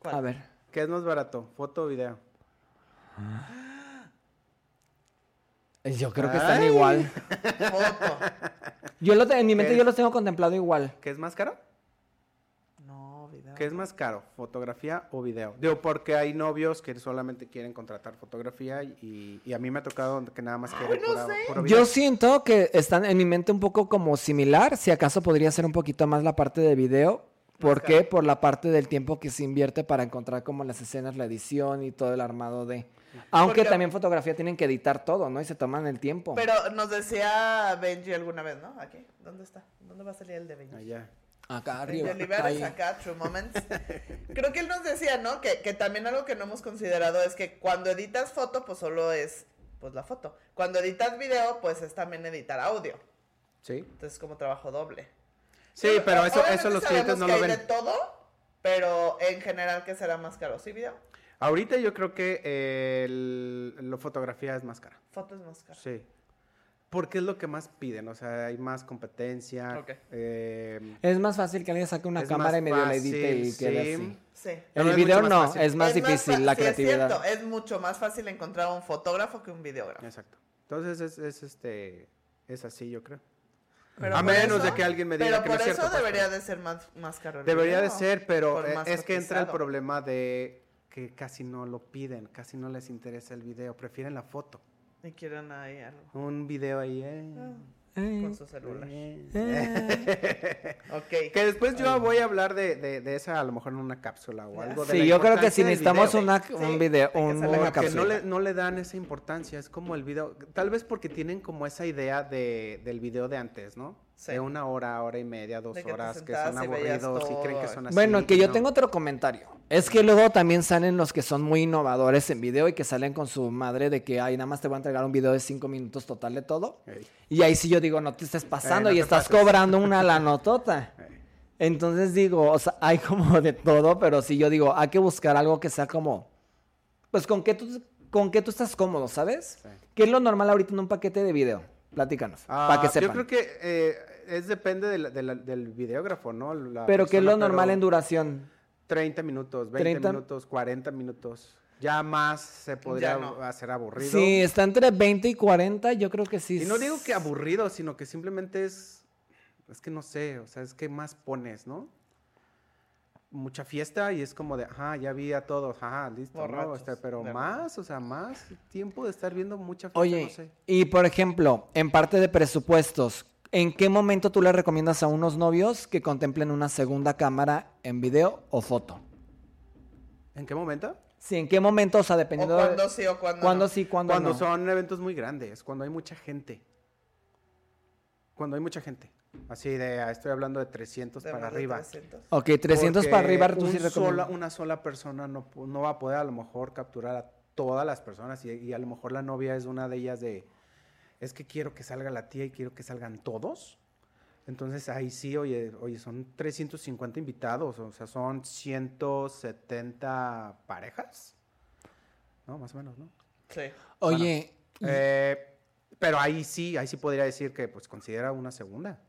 ¿Cuál? A ver. ¿Qué es más barato? ¿Foto o video? Yo creo que están Ay. igual. Foto. Yo lo te- en mi mente yo los tengo contemplado igual. ¿Qué es más caro? No, video. ¿Qué es más caro? ¿Fotografía o video? Digo, porque hay novios que solamente quieren contratar fotografía y, y a mí me ha tocado que nada más quieren no pura- sé. puro video. Yo siento que están en mi mente un poco como similar. Si acaso podría ser un poquito más la parte de video. ¿Por qué? Por la parte del tiempo que se invierte para encontrar como las escenas, la edición y todo el armado de... Aunque Porque- también fotografía tienen que editar todo, ¿no? Y se toman el tiempo. Pero nos decía Benji alguna vez, ¿no? Aquí. ¿Dónde está? ¿Dónde va a salir el de Benji? Allá. Acá arriba. Ahí. acá, True Moments. Creo que él nos decía, ¿no? Que, que también algo que no hemos considerado es que cuando editas foto, pues solo es pues la foto. Cuando editas video, pues es también editar audio. Sí. Entonces es como trabajo doble. Sí, pero eso, eso los clientes no que lo hay ven. de todo, pero en general, ¿qué será más caro? ¿Sí, video? Ahorita yo creo que eh, el- la fotografía es más cara. Foto es más caro. Sí. Porque es lo que más piden, o sea, hay más competencia. Ok. eh, Es más fácil que alguien saque una cámara más y medio la edite y fácil, quede sí. así. Sí. No, el es video más no, fácil. es más Es difícil fa- la sí, creatividad. Es, cierto, es mucho más fácil encontrar un fotógrafo que un videógrafo. exacto. Entonces es, es, este es así, yo creo. Pero A menos de que alguien me diga Pero que no por es eso cierto, pues, debería pero- de ser más, más caro el Debería de video, ser, pero eh, más es que entra el problema de que casi no lo piden, casi no les interesa el video, prefieren la foto. Y quieren ahí algo. Un video ahí, eh. Eh, Con su celular. eh. Ok. Que después yo voy a hablar de, de, de esa, a lo mejor en una cápsula o algo. de Sí, la yo creo que si necesitamos video. una, Sí, un video, un- una cápsula. no le, no le dan esa importancia, es como el video, tal vez porque tienen como esa idea de, del video de antes, ¿no? Sí. De una hora, hora y media, dos que horas, que son aburridos y creen que son así. Bueno, que yo no. tengo otro comentario. Es que luego también salen los que son muy innovadores en video y que salen con su madre de que, ay, nada más te voy a entregar un video de cinco minutos total de todo. Y ahí sí yo digo, no te estés pasando no y estás pases. cobrando una lanotota. ey. Entonces digo, o sea, hay como de todo, pero sí yo digo, hay que buscar algo que sea como, pues con que tú, con que tú estás cómodo, ¿sabes? Sí. ¿Qué es lo normal ahorita en un paquete de video? Platícanos, Ah, para que sepan. Yo creo que eh, es depende de la- de la- del videógrafo, ¿no? La pero ¿qué es lo normal en duración? 30 minutos, 20 30 minutos, 40 minutos. Ya más se podría no. hacer aburrido. Sí, está entre 20 y 40, yo creo que sí. Y no digo que aburrido, sino que simplemente es es que no sé, o sea, es que más pones, ¿no? Mucha fiesta y es como de, ajá, ya vi a todos, ajá, listo, ¿no? Este, pero más, o sea, más tiempo de estar viendo mucha fiesta, Oye, no sé. y por ejemplo, en parte de presupuestos, ¿en qué momento tú le recomiendas a unos novios que contemplen una segunda cámara en video o foto? ¿En qué momento? Sí, ¿en qué momento? O sea, O dependiendo de... cuando sí o cuando ¿Cuándo no. sí, cuándo Cuando no? son eventos muy grandes, cuando hay mucha gente. Cuando hay mucha gente. Así de, ah, estoy hablando de 300 De para arriba. 300. Ok, 300 para arriba, tú un sola- una sola persona no, no va a poder a lo mejor capturar a todas las personas y, y a lo mejor la novia es una de ellas de, es que quiero que salga la tía y quiero que salgan todos. Entonces ahí sí, oye, oye, son 350 invitados, o sea, son 170 parejas. ¿No? Más o menos, ¿no? Sí. Oye, Eh, pero ahí sí, ahí sí podría decir que pues considera una segunda,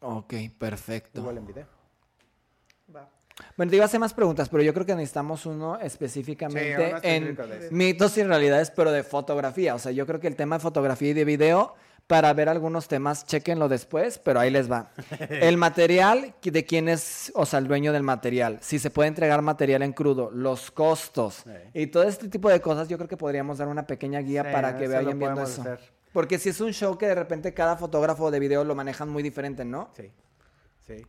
ok, perfecto. igual en video. Va. Bueno, te iba a hacer más preguntas, pero yo creo que necesitamos uno específicamente Sí, en mitos y realidades, pero de fotografía. O sea, yo creo que el tema de fotografía y de video, para ver algunos temas, chequenlo después, pero ahí les va. El material, de quién es, o sea, el dueño del material, si se puede entregar material en crudo, los costos Sí. y todo este tipo de cosas, yo creo que podríamos dar una pequeña guía Sí, para que vayan viendo eso. hacer. Porque si es un show que de repente cada fotógrafo de video lo manejan muy diferente, ¿no? Sí, sí.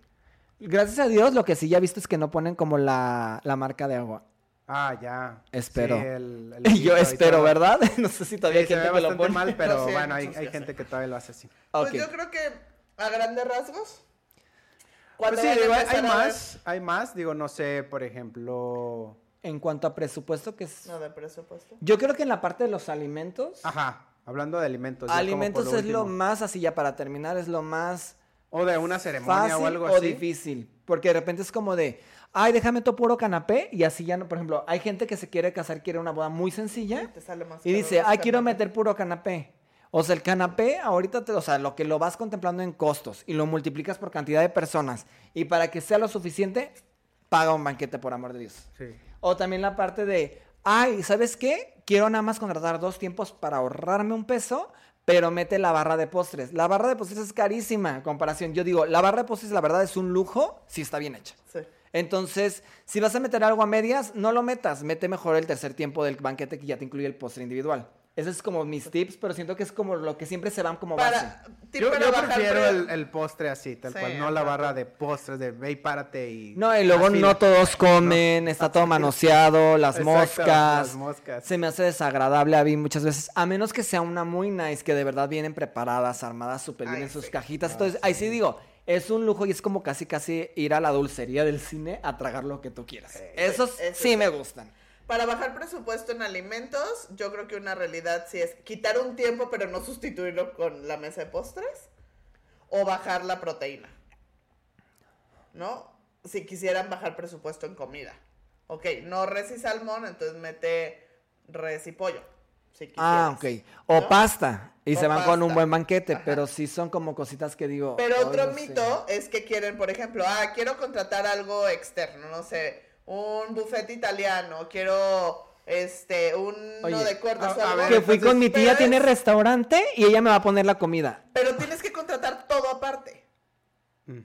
Gracias a Dios, lo que sí ya viste es que no ponen como la, la marca de agua. Ah, ya. Espero. Sí, el- el Y yo espero. ¿verdad? No sé si todavía Sí, hay se ve gente que lo bastante pone. mal, pero Sí, bueno, hay, hay gente que todavía lo hace así. Pues yo creo que a grandes rasgos. Pues cuando sí, digo, hay, ver- más, hay más, digo, no sé, por ejemplo... En cuanto a presupuesto, que es... No, de presupuesto. Yo creo que en la parte de los alimentos, Ajá, hablando de alimentos. ya como alimentos es lo más, así ya para terminar, es lo más O de una ceremonia fácil o algo o así. difícil. Porque de repente es como de, ay, déjame todo puro canapé y así ya no, por ejemplo, hay gente que se quiere casar, quiere una boda muy sencilla Sí, te sale más y dice, ay, quiero canapé". meter puro canapé. O sea, el canapé ahorita, te- o sea, lo que lo vas contemplando en costos y lo multiplicas por cantidad de personas y para que sea lo suficiente, paga un banquete por amor de Dios. Sí. O también la parte de, ay, ¿sabes qué? Quiero nada más contratar dos tiempos para ahorrarme un peso, pero mete la barra de postres. La barra de postres es carísima en comparación. Yo digo, la barra de postres la verdad es un lujo si está bien hecha. Sí. Entonces, si vas a meter algo a medias, no lo metas. Mete mejor el tercer tiempo del banquete que ya te incluye el postre individual. Ese es como mis tips, pero siento que es como lo que siempre se van como base. Para, tip Yo, para yo bajar prefiero pre- el, el postre así, tal Sí, cual, no la barra de postres de ve y párate y... No, y luego así. no todos comen, está todo manoseado, las Exacto, moscas. las moscas. Se me hace desagradable a mí muchas veces, a menos que sea una muy nice, que de verdad vienen preparadas, armadas súper bien Ay, en sus sí. cajitas. Entonces, ahí sí digo, es un lujo y es como casi casi ir a la dulcería del cine a tragar lo que tú quieras. Esos ese sí sí. me gustan. Para bajar presupuesto en alimentos, yo creo que una realidad sí es quitar un tiempo, pero no sustituirlo con la mesa de postres. O bajar la proteína. ¿No? Si quisieran bajar presupuesto en comida. Ok, no res y salmón, entonces mete res y pollo. Si Ah, ok. O ¿no? pasta. Y O se van con un buen banquete, Ajá. pero sí son como cositas que digo. Pero "Ay, otro no sé". mito es que quieren, por ejemplo, ah, quiero contratar algo externo, no sé, un buffet italiano, quiero este, un Oye, de cuerdas o a- a ver, Que fui con mi tía, tiene es- restaurante y ella me va a poner la comida. Pero tienes que contratar todo aparte. Mm.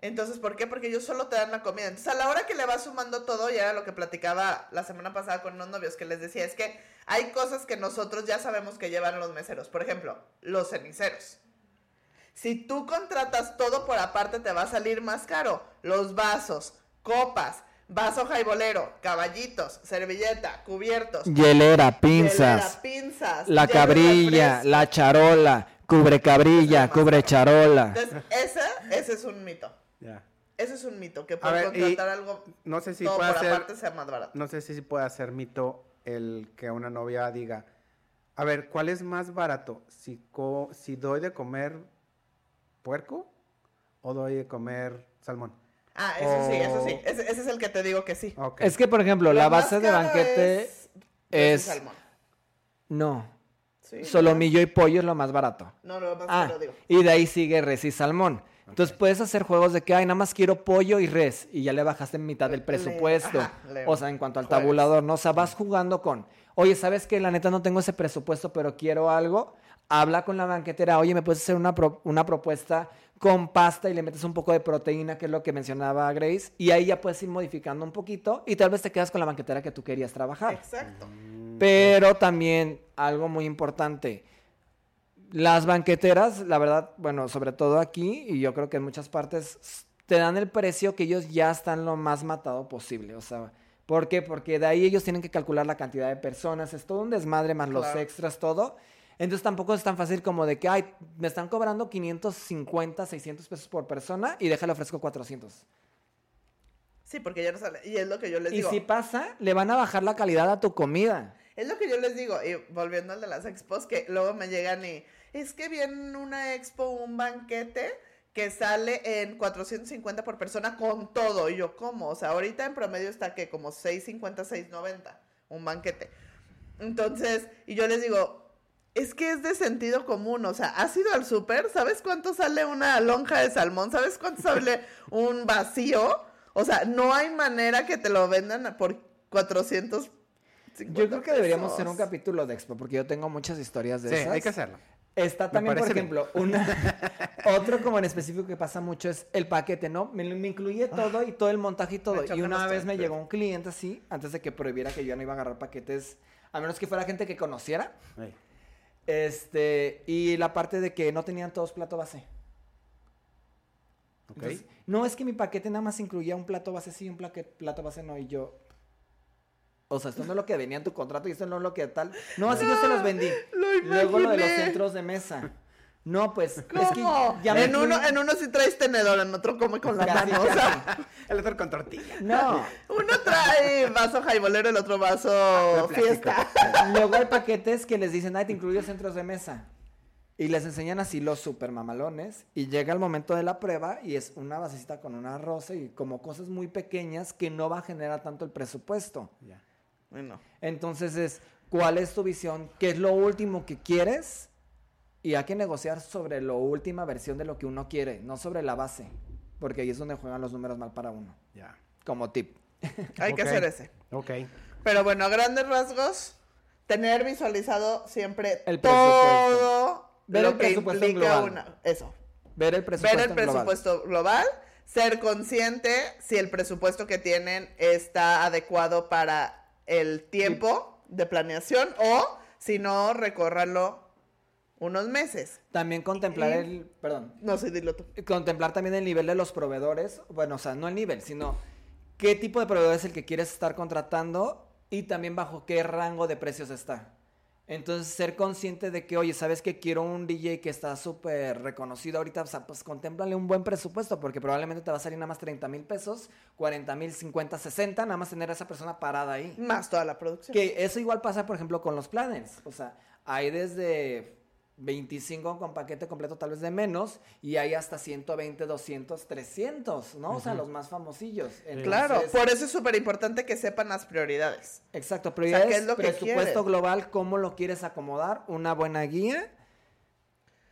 Entonces, ¿por qué? Porque ellos solo te dan la comida. Entonces, a la hora que le vas sumando todo, ya era lo que platicaba la semana pasada con unos novios, que les decía, es que hay cosas que nosotros ya sabemos que llevan los meseros. Por ejemplo, los ceniceros. Si tú contratas todo por aparte, te va a salir más caro. Los vasos, copas, vaso jaibolero, caballitos, servilleta, cubiertos, Hielera, pinzas. hielera, pinzas, La cabrilla, la charola, cubre cabrilla, cubre charola. Entonces, ese, ese es un mito. Ya. Ese es un mito, que por ver, y contratar algo No sé si todo puede por ser... aparte sea más barato. No sé si puede ser mito el que una novia diga, a ver, ¿cuál es más barato? Si, co- si doy de comer puerco o doy de comer salmón. Ah, eso sí, eso sí. O- Ese, ese es el que te digo que sí. Es que, por ejemplo, la base de banquete es... es- salmón. No. Sí, Solomillo y pollo es lo más barato. No, lo más Ah, caro, digo. y de ahí sigue res y salmón. Entonces puedes hacer juegos de que, ay, nada más quiero pollo y res. Y ya le bajaste en mitad del Le- presupuesto. ajá, le- o sea, en cuanto al tabulador, ¿no? O sea, vas jugando con, oye, ¿sabes qué? La neta no tengo ese presupuesto, pero quiero algo. Habla con la banquetera, oye, ¿me puedes hacer una, pro- una propuesta con pasta y le metes un poco de proteína, que es lo que mencionaba Grace, y ahí ya puedes ir modificando un poquito y tal vez te quedas con la banquetera que tú querías trabajar. Exacto. Pero también algo muy importante, las banqueteras, la verdad, bueno, sobre todo aquí y yo creo que en muchas partes, te dan el precio que ellos ya están lo más matado posible, o sea, ¿por qué? Porque de ahí ellos tienen que calcular la cantidad de personas, es todo un desmadre más los extras, todo. Entonces tampoco es tan fácil como de que, ay, me están cobrando 550, 600 pesos por persona y déjale ofrezco 400. Sí, porque ya no sale. Y es lo que yo les Y digo. si pasa, le van a bajar la calidad a tu comida. Es lo que yo les digo, y volviendo al de las expos, que luego me llegan y es que viene una expo, un banquete que sale en 450 por persona con todo. Y yo, ¿cómo? O sea, ahorita en promedio está que como 650, 690, un banquete. Entonces, y yo les digo, es que es de sentido común, o sea, ¿has ido al súper? ¿Sabes cuánto sale una lonja de salmón? ¿Sabes cuánto sale un vacío? O sea, no hay manera que te lo vendan por 400 Yo creo que deberíamos hacer un capítulo de expo, porque yo tengo muchas historias de Sí, esas. hay que hacerlo. Está también, por bien. ejemplo, una otro como en específico que pasa mucho es el paquete, ¿no? Me, me incluye todo y todo el montaje y todo. Y una vez me llegó un cliente así, antes de que prohibiera que yo no iba a agarrar paquetes, a menos que fuera gente que conociera. Este, y la parte de que no tenían todos plato base. Ok. Entonces, no, es que mi paquete nada más incluía un plato base sí, un plaque- plato base no, y yo... O sea, esto no es lo que venía en tu contrato y esto no es lo que tal. No, así yo se los vendí. Lo Luego lo de los centros de mesa. No, pues, es que ¿Cómo? me en, uno, en uno sí traes tenedor, en otro come con la mano. O sea. El otro con tortilla. No. uno trae vaso jaibolero, el otro vaso plástico. fiesta. Luego hay paquetes que les dicen, ay, te incluyo centros de mesa. Y les enseñan así los super mamalones. Y llega el momento de la prueba y es una basecita con una rosa y como cosas muy pequeñas que no va a generar tanto el presupuesto. Ya. Bueno, Entonces es, ¿cuál es tu visión? ¿Qué es lo último que quieres? Y hay que negociar sobre la última versión de lo que uno quiere, no sobre la base. Porque ahí es donde juegan los números mal para uno. Ya. Como tip. hay que hacer ese. Ok. Pero bueno, a grandes rasgos, tener visualizado siempre El todo Ver lo el que presupuesto implica global. una. Eso. Ver el presupuesto. Ver el global. presupuesto global, ser consciente si el presupuesto que tienen está adecuado para el tiempo de planeación o si no, recórralo unos meses. También contemplar Y- el, perdón, No sé, dilo tú. contemplar también el nivel de los proveedores, bueno, o sea, no el nivel, sino qué tipo de proveedor es el que quieres estar contratando y también bajo qué rango de precios está. Entonces, ser consciente de que, oye, ¿sabes que quiero un DJ que está súper reconocido ahorita? O sea, pues contémplale un buen presupuesto, porque probablemente te va a salir nada más 30 mil pesos, 40 mil, 50, 60, nada más tener a esa persona parada ahí. Más toda la producción. Que eso igual pasa, por ejemplo, con los planners. O sea, hay desde 25 con paquete completo, tal vez de menos, y hay hasta 120, 200, 300, ¿no? O sea, los más famosillos. Claro, por eso es súper importante que sepan las prioridades. Exacto, sea, prioridades, ¿qué es lo que presupuesto quieres? global, cómo lo quieres acomodar, una buena guía.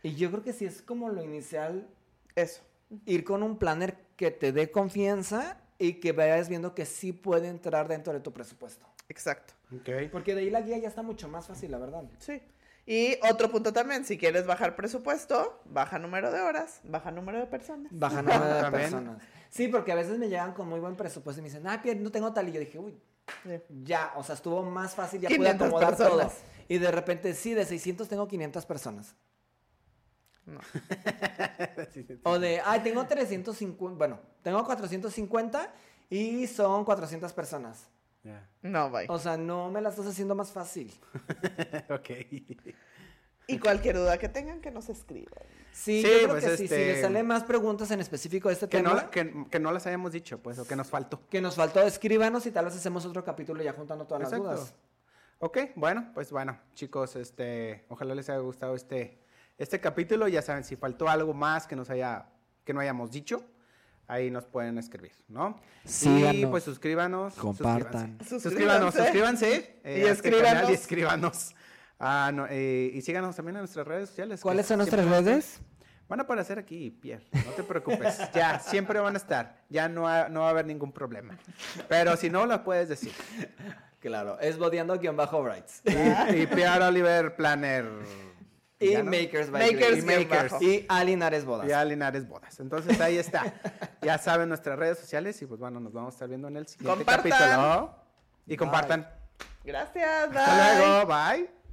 Y yo creo que si es como lo inicial, Eso. ir con un planner que te dé confianza y que vayas viendo que sí puede entrar dentro de tu presupuesto. Exacto. Ok. Porque de ahí la guía ya está mucho más fácil, la verdad. Sí. Y otro punto también, si quieres bajar presupuesto, baja número de horas, baja número de personas. Baja número de personas. Sí, porque a veces me llegan con muy buen presupuesto y me dicen, ah, Pierre, no tengo tal. Y yo dije, uy, Sí. ya, o sea, estuvo más fácil, ya pude 500 acomodar personas. todo. Y de repente, sí, de 600 tengo 500 personas. No. O de, ay, tengo 350, bueno, tengo 450 y son 400 personas. No, bye. O sea, no me la estás haciendo más fácil. ok. Y cualquier duda que tengan, que nos escriban. Sí, Sí, yo creo pues, que sí. Si este- les salen más preguntas en específico de este Que tema, no, la- que, que no las hayamos dicho, pues, o que nos faltó. que nos faltó, escríbanos y tal vez hacemos otro capítulo ya juntando todas Exacto. las dudas. Ok, bueno, pues bueno, chicos, este, ojalá les haya gustado este, este capítulo. Ya saben, si faltó algo más que nos haya, que no hayamos dicho, ahí nos pueden escribir, ¿no? Y Síganos. pues suscríbanos. Compartan. Suscríbanse, suscríbanos, suscríbanse. eh, Y a este canal escríbanos. Y escríbanos. Ah, no, eh, y síganos también en nuestras redes sociales. ¿Cuáles son nuestras redes? Van a aparecer aquí, Pierre, no te preocupes. ya, siempre van a estar. Ya no, ha- no va a haber ningún problema. Pero si no, las puedes decir. Claro, es bodeando-brights. Y, y Pierre Oliver Planner. Y. Makers by Makers Grace. Y Makers. Y Alinares Bodas. Y a Linares Bodas. Entonces ahí está. ya saben nuestras redes sociales y pues bueno, nos vamos a estar viendo en el siguiente Compartan. capítulo. Y compartan. Gracias, bye. Hasta luego.